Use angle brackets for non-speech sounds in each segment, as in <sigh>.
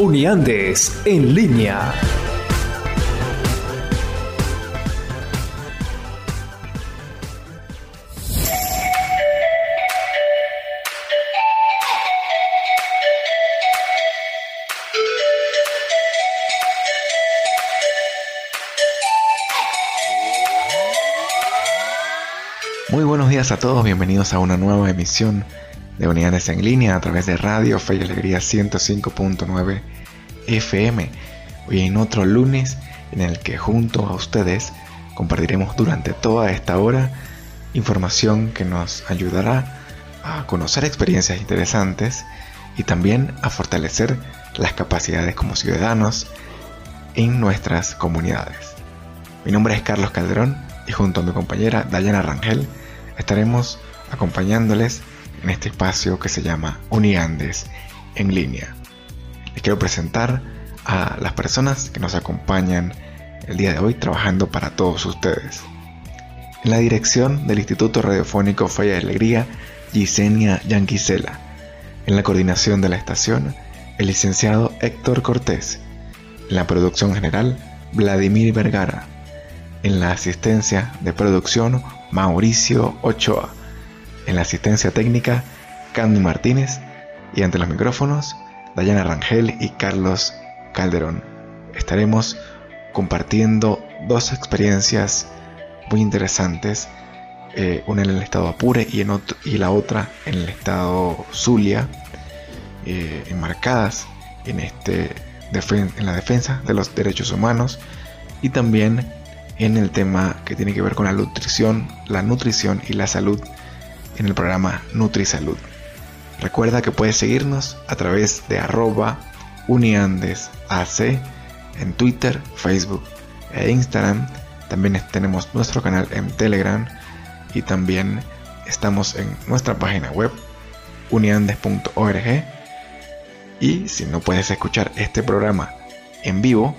Uniandes en línea. Muy buenos días a todos, bienvenidos a una nueva emisión de Unidades en Línea a través de Radio Fe y Alegría 105.9 FM. Hoy en otro lunes en el que junto a ustedes compartiremos durante toda esta hora información que nos ayudará a conocer experiencias interesantes y también a fortalecer las capacidades como ciudadanos en nuestras comunidades. Mi nombre es Carlos Calderón y junto a mi compañera Dayana Rangel estaremos acompañándoles en este espacio que se llama Uniandes en línea. Les quiero presentar a las personas que nos acompañan el día de hoy trabajando para todos ustedes. En la dirección del Instituto Radiofónico Fe y Alegría, Gisenia Yanquisela. En la coordinación de la estación, el licenciado Héctor Cortés. En la producción general, Vladimir Vergara. En la asistencia de producción, Mauricio Ochoa en la asistencia técnica, Candy Martínez y ante los micrófonos, Dayana Rangel y Carlos Calderón. Estaremos compartiendo dos experiencias muy interesantes, eh, una en el estado Apure y, la otra en el estado Zulia, eh, enmarcadas en, este, en la defensa de los derechos humanos y también en el tema que tiene que ver con la nutrición, la nutrición y la salud en el programa NutriSalud. Recuerda que puedes seguirnos a través de arroba uniandesac en Twitter, Facebook e Instagram. También tenemos nuestro canal en Telegram y también estamos en nuestra página web uniandes.org. Y si no puedes escuchar este programa en vivo,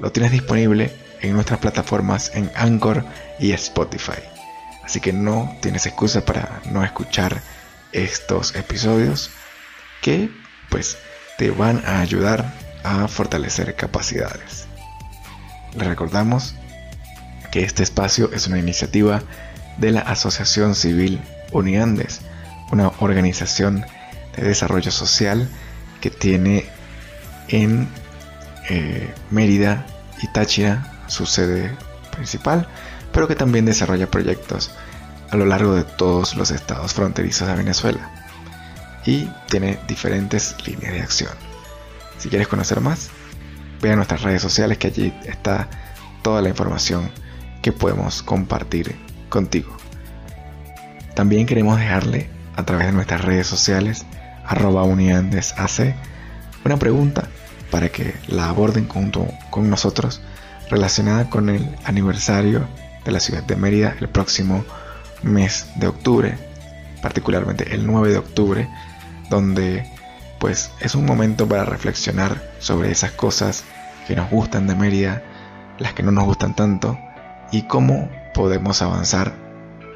lo tienes disponible en nuestras plataformas en Anchor y Spotify. Así que no tienes excusa para no escuchar estos episodios que pues te van a ayudar a fortalecer capacidades. Les recordamos que este espacio es una iniciativa de la Asociación Civil Uniandes, una organización de desarrollo social que tiene en eh, Mérida y Táchira su sede principal pero que también desarrolla proyectos a lo largo de todos los estados fronterizos de Venezuela y tiene diferentes líneas de acción. Si quieres conocer más, ve a nuestras redes sociales que allí está toda la información que podemos compartir contigo. También queremos dejarle a través de nuestras redes sociales arroba uniandesac una pregunta para que la aborden junto con nosotros relacionada con el aniversario de la ciudad de Mérida el próximo mes de octubre, particularmente el 9 de octubre, donde pues es un momento para reflexionar sobre esas cosas que nos gustan de Mérida, las que no nos gustan tanto y cómo podemos avanzar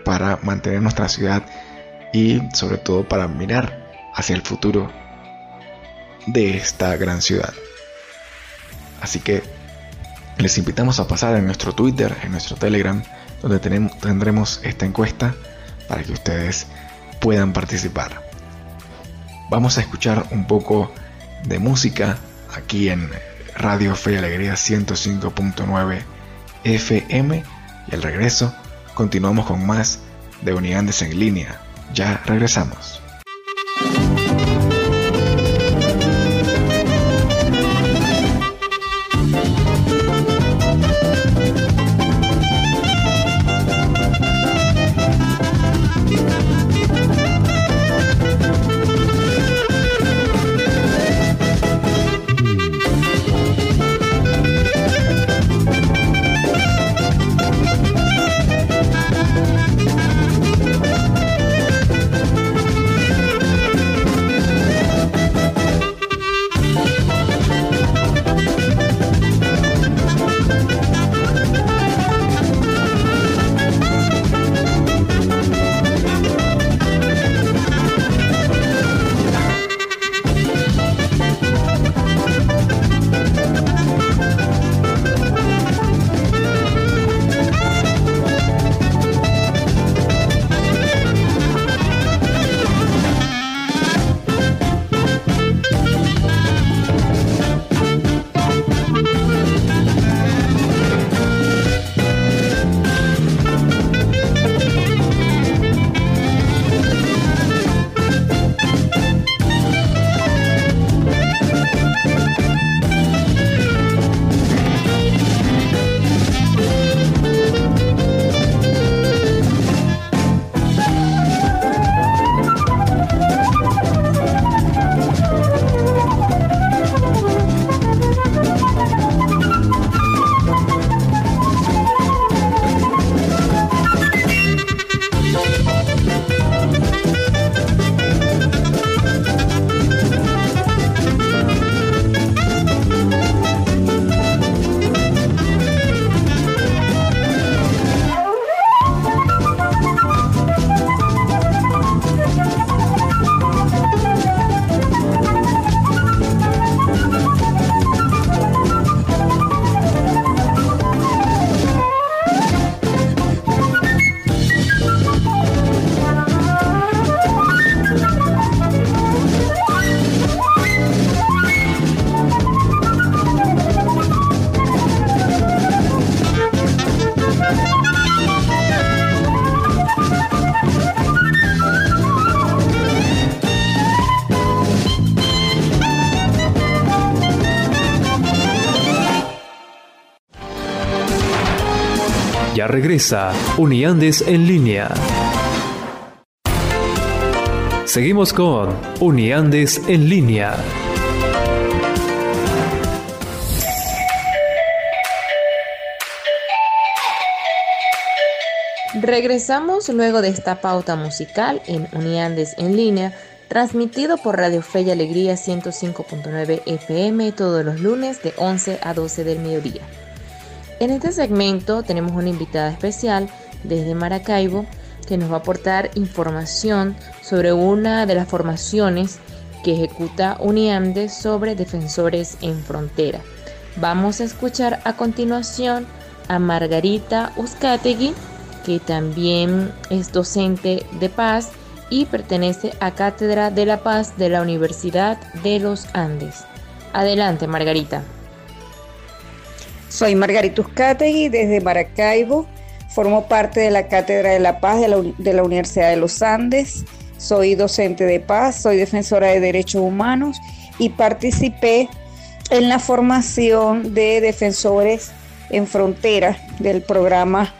para mantener nuestra ciudad y sobre todo para mirar hacia el futuro de esta gran ciudad. Así que les invitamos a pasar en nuestro Twitter, en nuestro Telegram, donde tendremos esta encuesta para que ustedes puedan participar. Vamos a escuchar un poco de música aquí en Radio Fe y Alegría 105.9 FM y al regreso continuamos con más de Unidades en línea. Ya regresamos. Regresa Uniandes en línea. Seguimos con Uniandes en línea. Regresamos luego de esta pauta musical en Uniandes en línea, transmitido por Radio Fe y Alegría 105.9 FM todos los lunes de 11 a 12 del mediodía. En este segmento tenemos una invitada especial desde Maracaibo que nos va a aportar información sobre una de las formaciones que ejecuta Uniandes sobre defensores en frontera. Vamos a escuchar a continuación a Margarita Uzcategui, que también es docente de paz y pertenece a Cátedra de la Paz de la Universidad de los Andes. Adelante, Margarita. Soy Margarita Uzcategui desde Maracaibo. Formo parte de la Cátedra de la Paz de la, de la Universidad de los Andes. Soy docente de paz, soy defensora de derechos humanos y participé en la formación de defensores en frontera del programa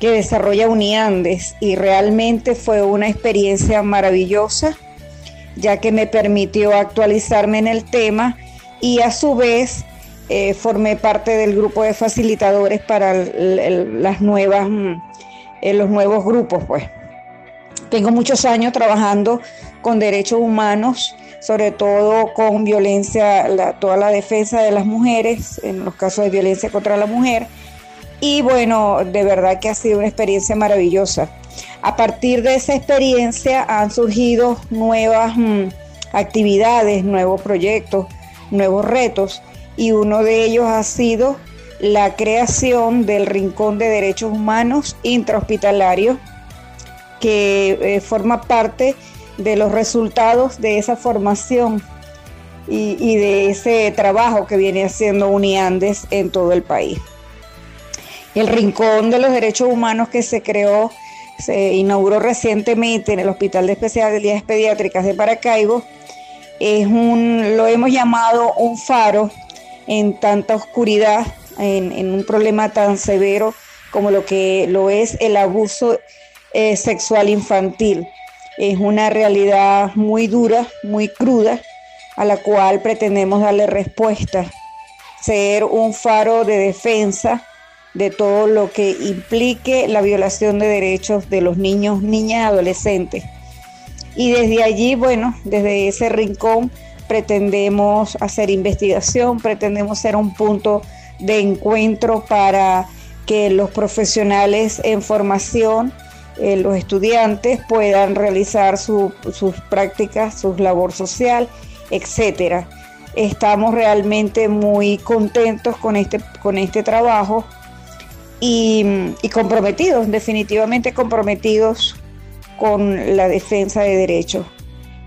que desarrolla Uniandes y realmente fue una experiencia maravillosa ya que me permitió actualizarme en el tema y a su vez eh, formé parte del grupo de facilitadores para las nuevas, mm, eh, los nuevos grupos. Pues. Tengo muchos años trabajando con derechos humanos, sobre todo con violencia, toda la defensa de las mujeres, en los casos de violencia contra la mujer y bueno, de verdad que ha sido una experiencia maravillosa. A partir de esa experiencia han surgido nuevas mm, actividades, nuevos proyectos, nuevos retos y uno de ellos ha sido la creación del Rincón de Derechos Humanos intrahospitalario que eh, forma parte de los resultados de esa formación y, de ese trabajo que viene haciendo Uniandes en todo el país. El Rincón de los Derechos Humanos que se creó, se inauguró recientemente en el Hospital de Especialidades Pediátricas de Maracaibo, es un, lo hemos llamado un faro en tanta oscuridad, en, un problema tan severo como lo que lo es el abuso eh, sexual infantil. Es una realidad muy dura, muy cruda, a la cual pretendemos darle respuesta, ser un faro de defensa de todo lo que implique la violación de derechos de los niños, niñas adolescentes. Y desde allí, bueno, desde ese rincón pretendemos hacer investigación, pretendemos ser un punto de encuentro para que los profesionales en formación, eh, los estudiantes puedan realizar sus prácticas, su labor social, etcétera. Estamos realmente muy contentos con este, con este trabajo y, comprometidos, definitivamente comprometidos con la defensa de derechos.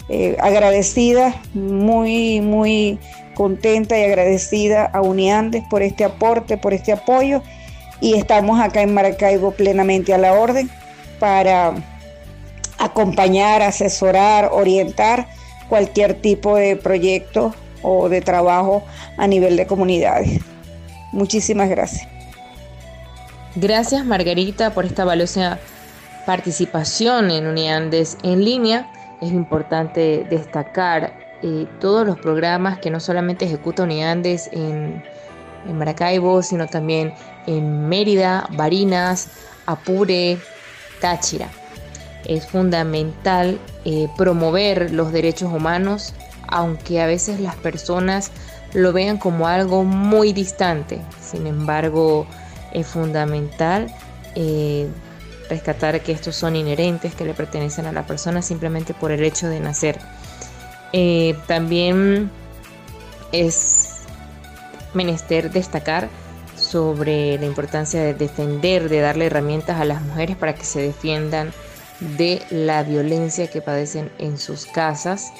Eh, agradecida, muy, muy contenta y agradecida a Uniandes por este aporte, por este apoyo y estamos acá en Maracaibo plenamente a la orden para acompañar, asesorar, orientar cualquier tipo de proyecto o de trabajo a nivel de comunidades. Muchísimas gracias. Gracias Margarita por esta valiosa participación en Uniandes en línea. Es importante destacar eh, todos los programas que no solamente ejecuta Uniandes en, en Maracaibo, sino también en Mérida, Barinas, Apure, Táchira. Es fundamental eh, promover los derechos humanos, aunque a veces las personas lo vean como algo muy distante. Sin embargo, es fundamental eh, rescatar que estos son inherentes, que le pertenecen a la persona simplemente por el hecho de nacer. Eh, también es menester destacar sobre la importancia de defender, de darle herramientas a las mujeres para que se defiendan de la violencia que padecen en sus casas.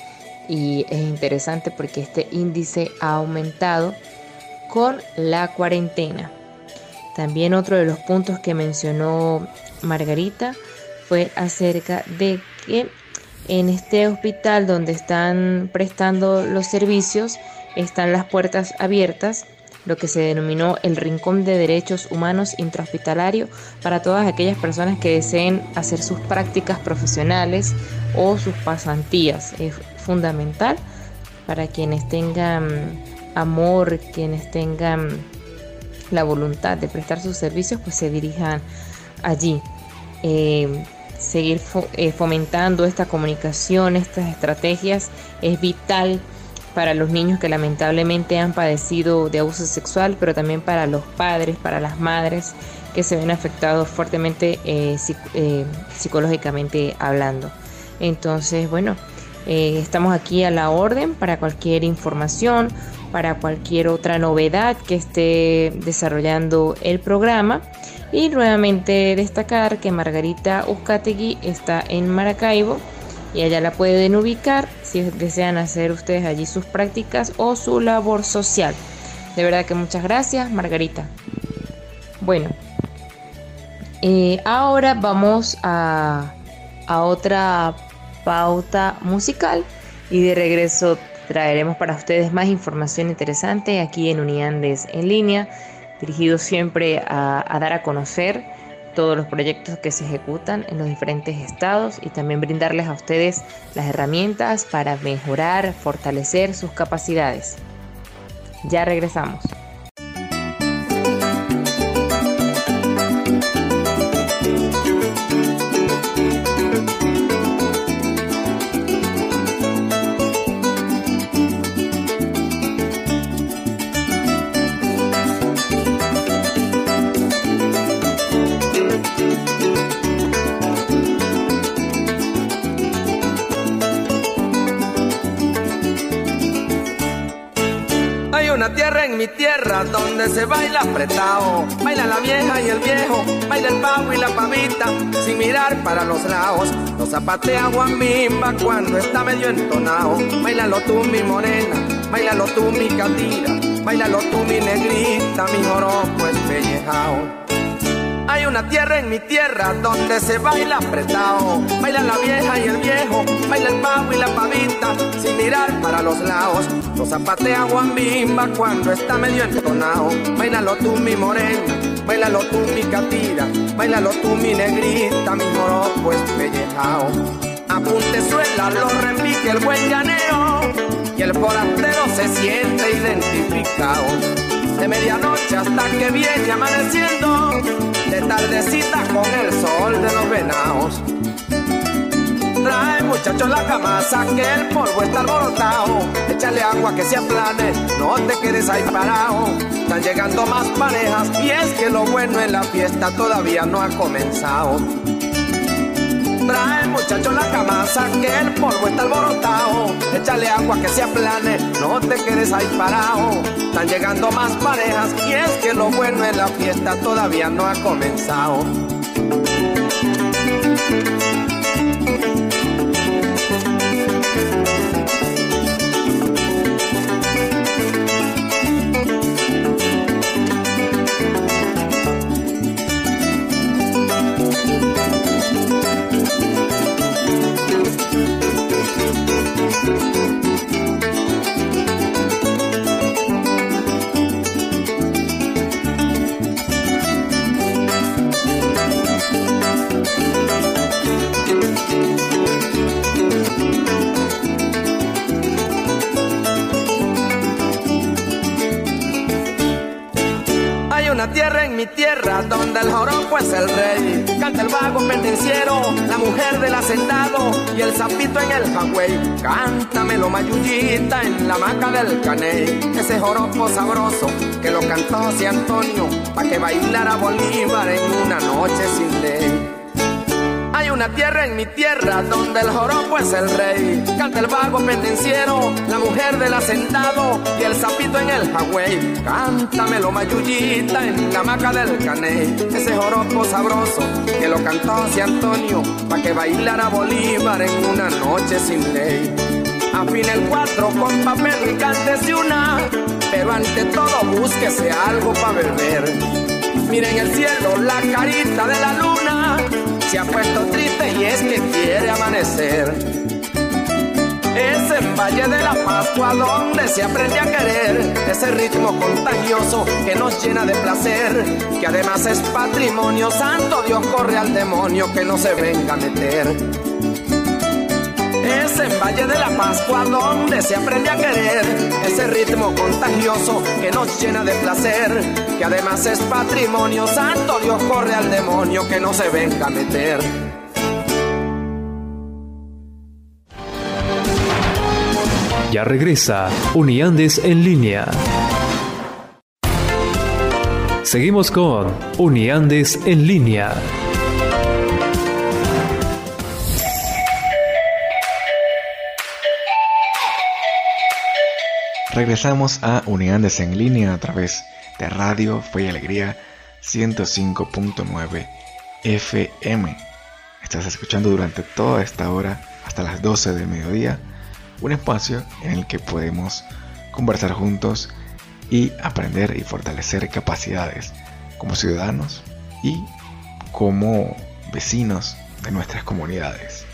Y es interesante porque este índice ha aumentado con la cuarentena. También otro de los puntos que mencionó Margarita fue acerca de que en este hospital donde están prestando los servicios están las puertas abiertas lo que se denominó el Rincón de Derechos Humanos Intrahospitalario para todas aquellas personas que deseen hacer sus prácticas profesionales o sus pasantías. Es fundamental para quienes tengan amor, quienes tengan la voluntad de prestar sus servicios, pues se dirijan allí. Eh, seguir eh, fomentando esta comunicación, estas estrategias es vital para los niños que lamentablemente han padecido de abuso sexual, pero también para los padres, para las madres que se ven afectados fuertemente eh, psicológicamente hablando. Entonces, bueno, estamos aquí a la orden para cualquier información, para cualquier otra novedad que esté desarrollando el programa. Y nuevamente destacar que Margarita Uzcategui está en Maracaibo y allá la pueden ubicar si desean hacer ustedes allí sus prácticas o su labor social. De verdad que muchas gracias, Margarita. Bueno, eh, ahora vamos a, a otra pauta musical y de regreso traeremos para ustedes más información interesante aquí en Uniandes en línea, dirigido siempre a, a dar a conocer todos los proyectos que se ejecutan en los diferentes estados y también brindarles a ustedes las herramientas para mejorar, fortalecer sus capacidades. Ya regresamos. Los lados. Lo zapatea guambimba cuando está medio entonado. Bailalo tú, mi morena, bailalo tú, mi catira, bailalo tú, mi negrita, mi joropo espellejao. Hay una tierra en mi tierra donde se baila apretado. Baila la vieja y el viejo, baila el pavo y la pavita, sin mirar para los lados. Lo zapatea guambimba cuando está medio entonado. Bailalo tú, mi morena, bailalo tú, mi catira, bailalo tú, mi negrita, mi moroco espellejao. Apunte suela, lo repique el buen llanero y el forastero se siente identificado. De medianoche hasta que viene amaneciendo de tardecita con el sol de los venados. Trae muchachos la camasa que el polvo está alborotado. Échale agua que se aplane, no te quedes ahí parado. Están llegando más parejas y es que lo bueno en la fiesta todavía no ha comenzado. Trae muchacho la camasa que el polvo está alborotado. Échale agua que se aplane, no te quedes ahí parado. Están llegando más parejas y es que lo bueno en la fiesta todavía no ha comenzado. El vago pendenciero, la mujer del hacendado y el zapito en el Huawei. Cántamelo mayullita en la maca del caney. Ese joropo sabroso que lo cantó José Antonio, pa' que bailara Bolívar en una noche sin ley. Una tierra en mi tierra donde el joropo es el rey. Canta el vago pendenciero, la mujer del hacendado y el sapito en el Hawái. Cántamelo mayullita en la maca del caney. Ese joropo sabroso que lo cantó hacia Antonio pa' que bailara Bolívar en una noche sin ley. Afina el cuatro con papel y cántese una, pero ante todo búsquese algo para beber. Miren el cielo, la carita de la luna se ha puesto triste y es que quiere amanecer. Es en Valle de la Pascua donde se aprende a querer ese ritmo contagioso que nos llena de placer, que además es patrimonio santo, Dios corre al demonio que no se venga a meter. Es en Valle de la Pascua donde se aprende a querer ese ritmo contagioso que nos llena de placer, que además es patrimonio santo, Dios corre al demonio que no se venga a meter. Ya regresa Uniandes en línea. Seguimos con Uniandes en línea. Regresamos a Uniandes en línea a través de Radio Fe y Alegría 105.9 FM. Estás escuchando durante toda esta hora hasta las 12 del mediodía un espacio en el que podemos conversar juntos y aprender y fortalecer capacidades como ciudadanos y como vecinos de nuestras comunidades.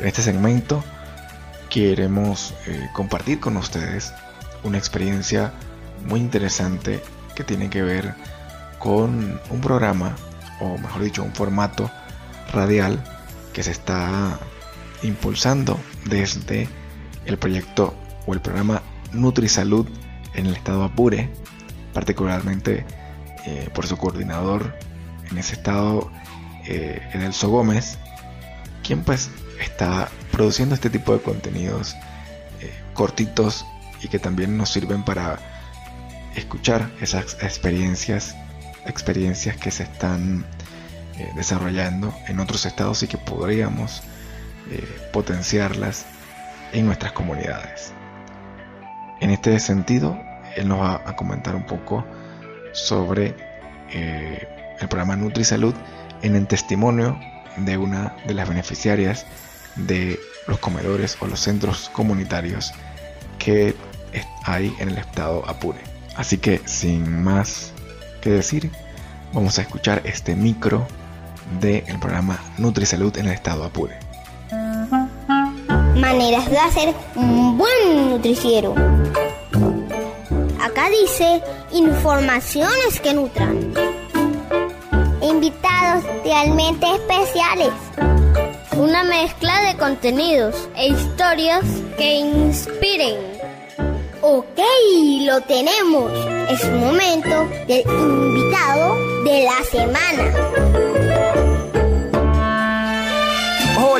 En este segmento queremos eh, compartir con ustedes una experiencia muy interesante que tiene que ver con un programa, o mejor dicho, un formato radial que se está impulsando desde el proyecto o el programa NutriSalud en el estado Apure, particularmente eh, por su coordinador en ese estado, eh, Edelso Gómez, quien pues está produciendo este tipo de contenidos eh, cortitos y que también nos sirven para escuchar esas experiencias, experiencias que se están eh, desarrollando en otros estados y que podríamos potenciarlas en nuestras comunidades. En este sentido, él nos va a comentar un poco sobre eh, el programa NutriSalud en el testimonio de una de las beneficiarias de los comedores o los centros comunitarios que hay en el estado Apure. Así que sin más que decir, vamos a escuchar este micro del programa NutriSalud en el estado Apure maneras de hacer un buen nutriciero. Acá dice informaciones que nutran. Invitados realmente especiales. Una mezcla de contenidos e historias que inspiren. Ok, lo tenemos. Es momento del invitado de la semana.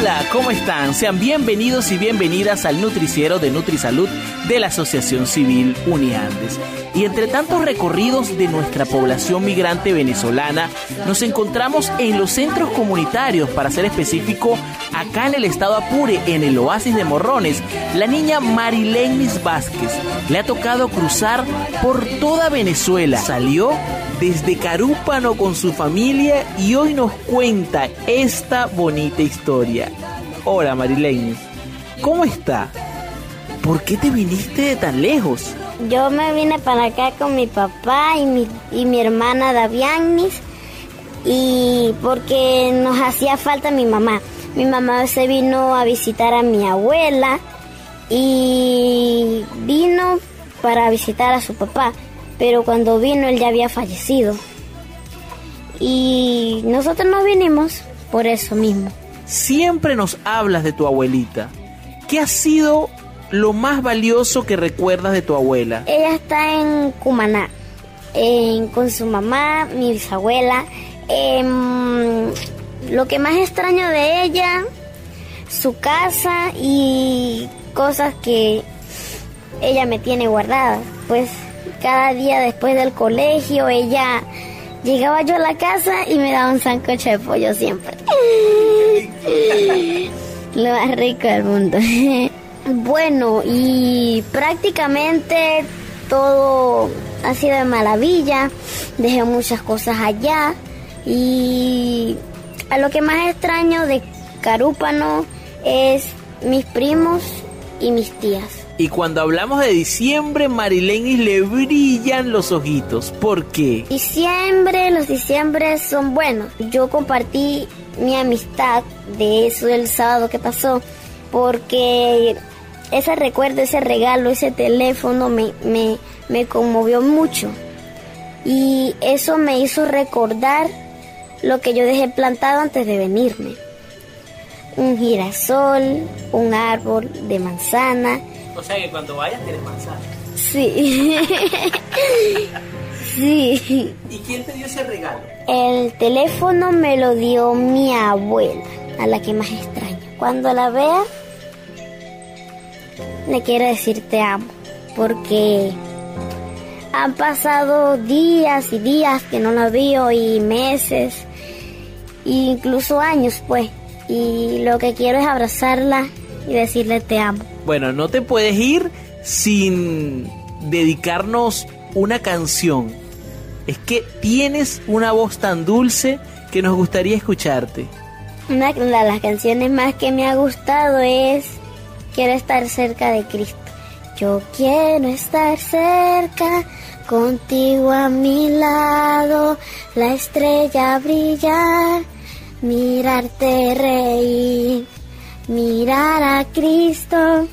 Hola, ¿cómo están? Sean bienvenidos y bienvenidas al Nutriciero de Nutrisalud de la Asociación Civil Uniandes. Y entre tantos recorridos de nuestra población migrante venezolana, nos encontramos en los centros comunitarios, para ser específico, acá en el estado Apure, en el oasis de Morrones, la niña Marilenis Vázquez le ha tocado cruzar por toda Venezuela. Salió desde Carúpano con su familia y hoy nos cuenta esta bonita historia. Hola Marilene, ¿cómo está? ¿Por qué te viniste de tan lejos? Yo me vine para acá con mi papá y mi, y mi hermana Davianis y porque nos hacía falta mi mamá. Mi mamá se vino a visitar a mi abuela y vino para visitar a su papá pero cuando vino él ya había fallecido. Y nosotros nos vinimos por eso mismo. Siempre nos hablas de tu abuelita. ¿Qué ha sido lo más valioso que recuerdas de tu abuela? Ella está en Cumaná, con su mamá, mi bisabuela. Em, lo que más extraño de ella, su casa y cosas que ella me tiene guardadas. Pues cada día después del colegio ella llegaba yo a la casa y me daba un sancocho de pollo siempre. <laughs> Lo más rico del mundo. <laughs> bueno, y prácticamente todo ha sido de maravilla. Dejé muchas cosas allá y a lo que más extraño de Carúpano es mis primos y mis tías. Y cuando hablamos de diciembre, Marilenis le brillan los ojitos. ¿Por qué? Diciembre, los diciembres son buenos. Yo compartí mi amistad de eso el sábado que pasó porque ese recuerdo, ese regalo, ese teléfono me, me, me conmovió mucho. Y eso me hizo recordar lo que yo dejé plantado antes de venirme. Un girasol, un árbol de manzana. O sea que cuando vayas tienes manzana. Sí. <laughs> sí. ¿Y quién te dio ese regalo? El teléfono me lo dio mi abuela, a la que más extraño. Cuando la vea, le quiero decir te amo, porque han pasado días y días que no la veo y meses, e incluso años pues, y lo que quiero es abrazarla y decirle te amo. Bueno, no te puedes ir sin dedicarnos una canción. Es que tienes una voz tan dulce que nos gustaría escucharte. Una de las canciones más que me ha gustado es Quiero estar cerca de Cristo. Yo quiero estar cerca, contigo a mi lado, la estrella brillar, mirarte reír, mirar a Cristo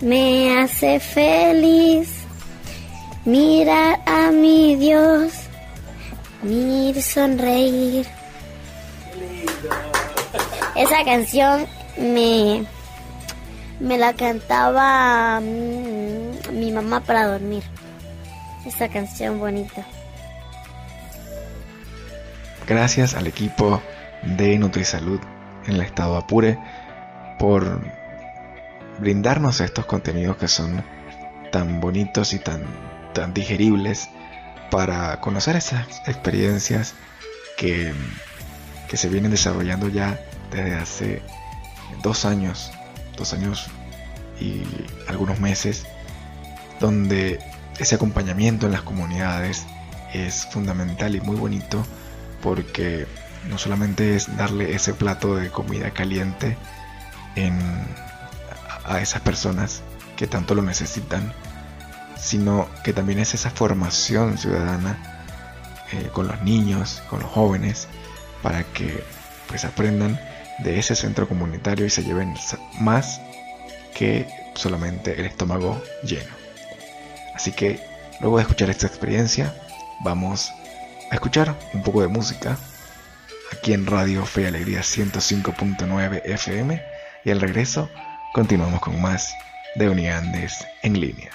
me hace feliz. Mirar a mi Dios, mir sonreír. Esa canción me, me la cantaba mm, mi mamá para dormir. Esa canción bonita. Gracias al equipo de NutriSalud en el estado Apure por brindarnos estos contenidos que son tan bonitos y tan, tan digeribles para conocer esas experiencias que, que se vienen desarrollando ya desde hace dos años, dos años y algunos meses, donde ese acompañamiento en las comunidades es fundamental y muy bonito porque no solamente es darle ese plato de comida caliente en, a esas personas que tanto lo necesitan, sino que también es esa formación ciudadana eh, con los niños, con los jóvenes, para que pues aprendan de ese centro comunitario y se lleven más que solamente el estómago lleno. Así que luego de escuchar esta experiencia, vamos a escuchar un poco de música aquí en Radio Fe y Alegría 105.9 FM y al regreso continuamos con más de Uniandes en línea.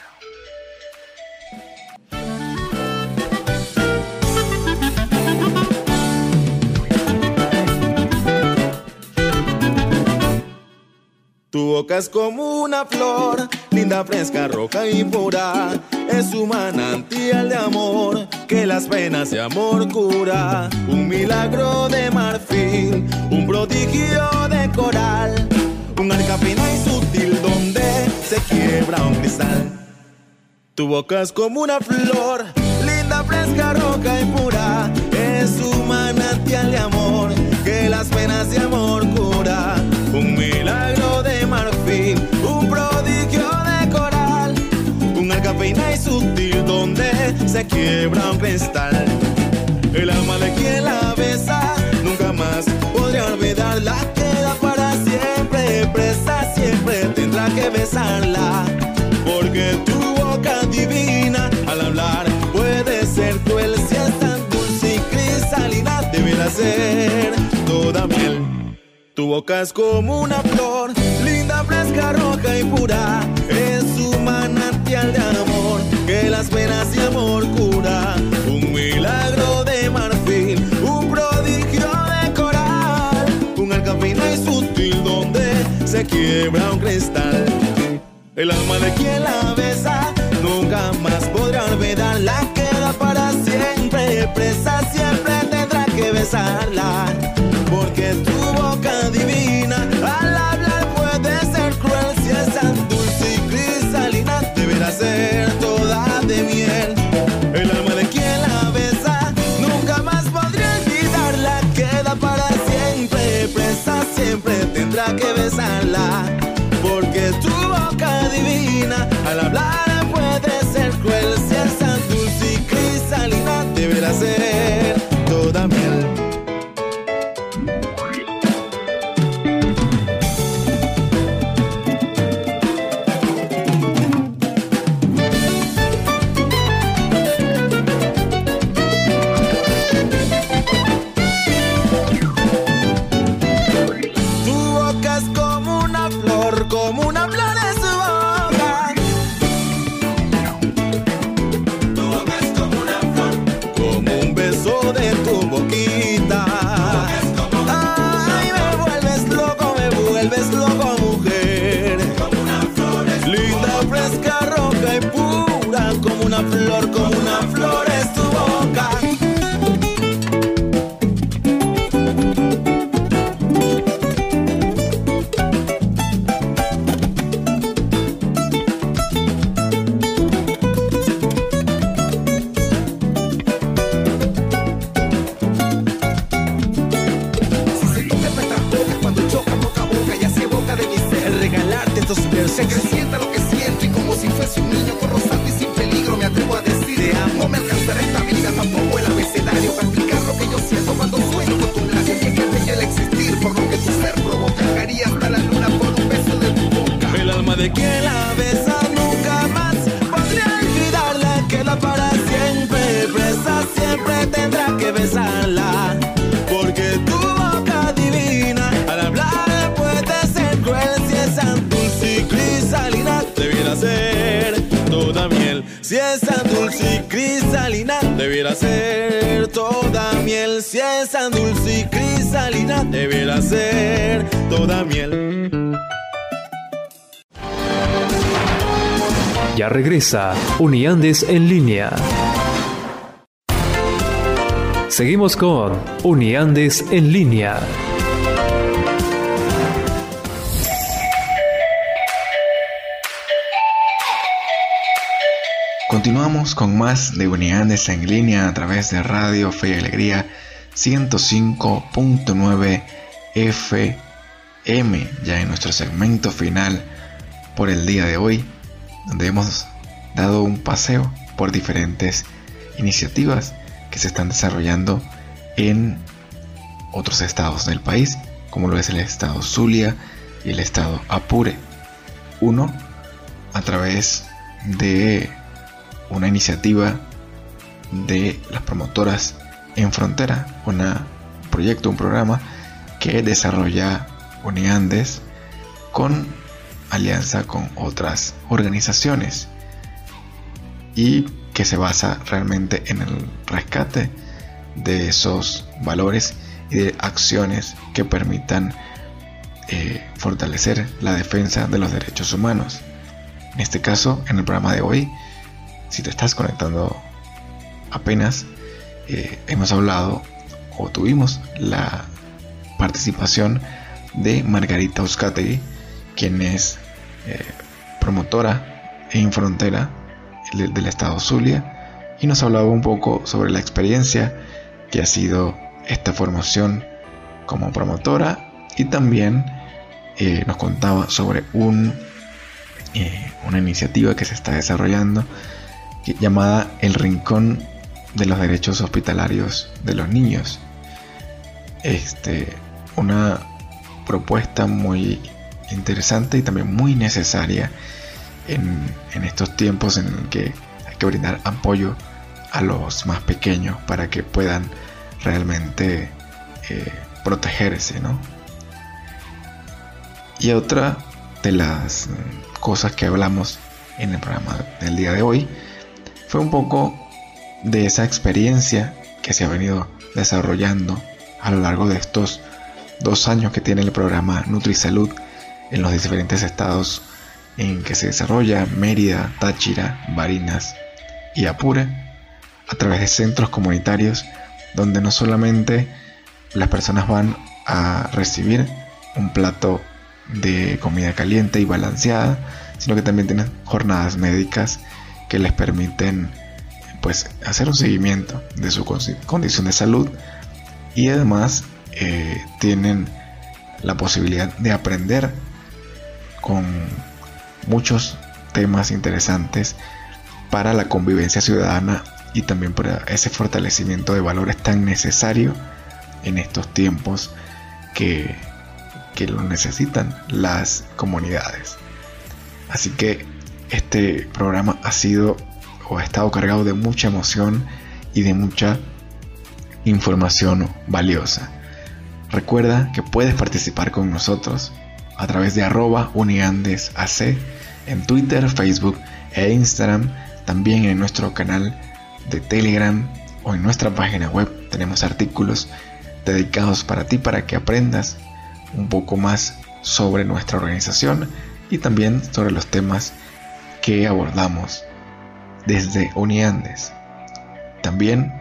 Tu boca es como una flor, linda, fresca, roja y pura. Es un manantial de amor que las penas de amor cura. Un milagro de marfil, un prodigio de coral. Un arca fina y sutil donde se quiebra un cristal. Tu boca es como una flor, linda, fresca, roja y pura. Es un manantial de amor que las penas de amor cura. Un milagro de marfil, un prodigio de coral. Un arca fina y sutil donde se quiebra un cristal. Boca es como una flor, linda, fresca, roja y pura. Es un manantial de amor que las penas de amor cura. Un milagro de marfil, un prodigio de coral. Un arca fina y sutil donde se quiebra un cristal. El alma de quien la besa nunca más podrá olvidarla. Queda para siempre presa, siempre tendrá que besarla. Porque tu Toda de miel. El alma de quien la besa nunca más podría olvidarla. Queda para siempre presa, siempre tendrá que besarla. Porque tu boca divina al hablar debiera ser toda miel. Si es tan dulce y cristalina, debiera ser toda miel. Ya regresa Uniandes en línea. Seguimos con Uniandes en línea. Con más de Unidades en línea a través de Radio Fe y Alegría 105.9 FM, ya en nuestro segmento final por el día de hoy, donde hemos dado un paseo por diferentes iniciativas que se están desarrollando en otros estados del país, como lo es el estado Zulia y el estado Apure. Uno, a través de una iniciativa de las promotoras en frontera, un proyecto, un programa que desarrolla Uniandes con alianza con otras organizaciones y que se basa realmente en el rescate de esos valores y de acciones que permitan eh, fortalecer la defensa de los derechos humanos. En este caso, en el programa de hoy, si te estás conectando apenas, eh, hemos hablado o tuvimos la participación de Margarita Euskategui, quien es eh, promotora en frontera del, estado Zulia, y nos hablaba un poco sobre la experiencia que ha sido esta formación como promotora y también eh, nos contaba sobre un, una iniciativa que se está desarrollando llamada El Rincón de los Derechos Hospitalarios de los Niños. Este, una propuesta muy interesante y también muy necesaria en, estos tiempos en el que hay que brindar apoyo a los más pequeños para que puedan realmente eh, protegerse, ¿no? Y otra de las cosas que hablamos en el programa del día de hoy fue un poco de esa experiencia que se ha venido desarrollando a lo largo de estos dos años que tiene el programa NutriSalud en los diferentes estados en que se desarrolla Mérida, Táchira, Barinas y Apure a través de centros comunitarios donde no solamente las personas van a recibir un plato de comida caliente y balanceada, sino que también tienen jornadas médicas que les permiten pues hacer un seguimiento de su condición de salud y además eh, tienen la posibilidad de aprender con muchos temas interesantes para la convivencia ciudadana y también para ese fortalecimiento de valores tan necesario en estos tiempos que, que lo necesitan las comunidades. Así que este programa ha sido o ha estado cargado de mucha emoción y de mucha información valiosa. Recuerda que puedes participar con nosotros a través de arroba uniandesac en Twitter, Facebook e Instagram, también en nuestro canal de Telegram o en nuestra página web tenemos artículos dedicados para ti para que aprendas un poco más sobre nuestra organización y también sobre los temas que abordamos desde Uniandes. También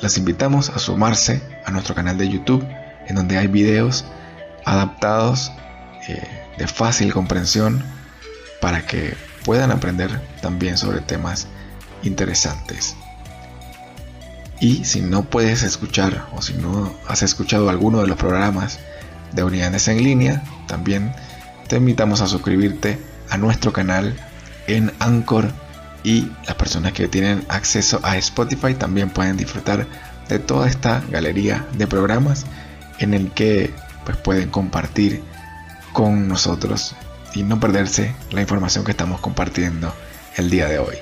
las invitamos a sumarse a nuestro canal de YouTube, en donde hay videos adaptados eh, de fácil comprensión para que puedan aprender también sobre temas interesantes. Y si no puedes escuchar o si no has escuchado alguno de los programas de Unidades en línea, también te invitamos a suscribirte a nuestro canal en Anchor y las personas que tienen acceso a Spotify también pueden disfrutar de toda esta galería de programas en el que pues pueden compartir con nosotros y no perderse la información que estamos compartiendo el día de hoy.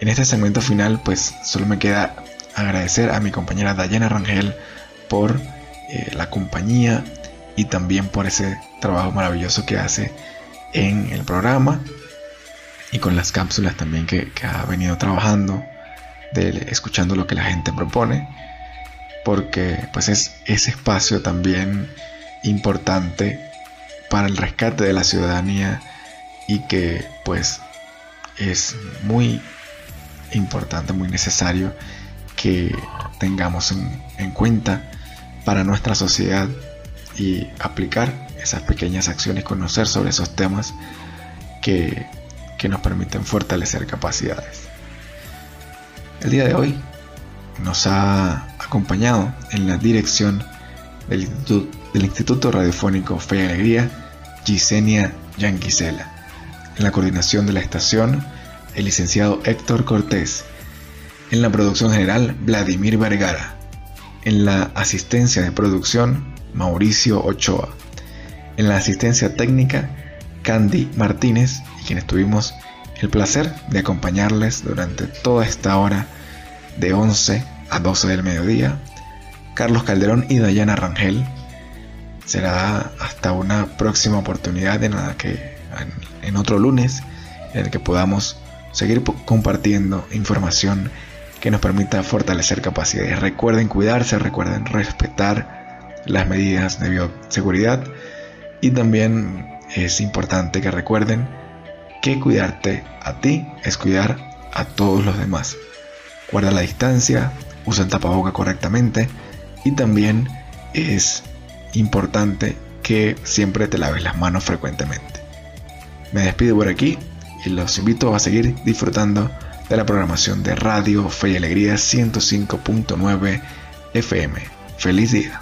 En este segmento final pues solo me queda agradecer a mi compañera Dayana Rangel por eh, la compañía y también por ese trabajo maravilloso que hace en el programa y con las cápsulas también que, ha venido trabajando, de, escuchando lo que la gente propone, porque pues es ese espacio también importante para el rescate de la ciudadanía y que pues es muy importante, muy necesario que tengamos en, en cuenta para nuestra sociedad y aplicar esas pequeñas acciones, conocer sobre esos temas que que nos permiten fortalecer capacidades. El día de hoy nos ha acompañado en la dirección del Instituto, Radiofónico Fe y Alegría Gisenia Yanquisela. En la coordinación de la estación, el licenciado Héctor Cortés. En la producción general, Vladimir Vergara. En la asistencia de producción, Mauricio Ochoa. En la asistencia técnica, Candy Martínez y quienes tuvimos el placer de acompañarles durante toda esta hora de 11 a 12 del mediodía. Carlos Calderón y Dayana Rangel. Será hasta una próxima oportunidad en la que en otro lunes en el que podamos seguir compartiendo información que nos permita fortalecer capacidades. Recuerden cuidarse, recuerden respetar las medidas de bioseguridad y también es importante que recuerden que cuidarte a ti es cuidar a todos los demás. Guarda la distancia, usa el tapaboca correctamente y también es importante que siempre te laves las manos frecuentemente. Me despido por aquí y los invito a seguir disfrutando de la programación de Radio Fe y Alegría 105.9 FM. Feliz día.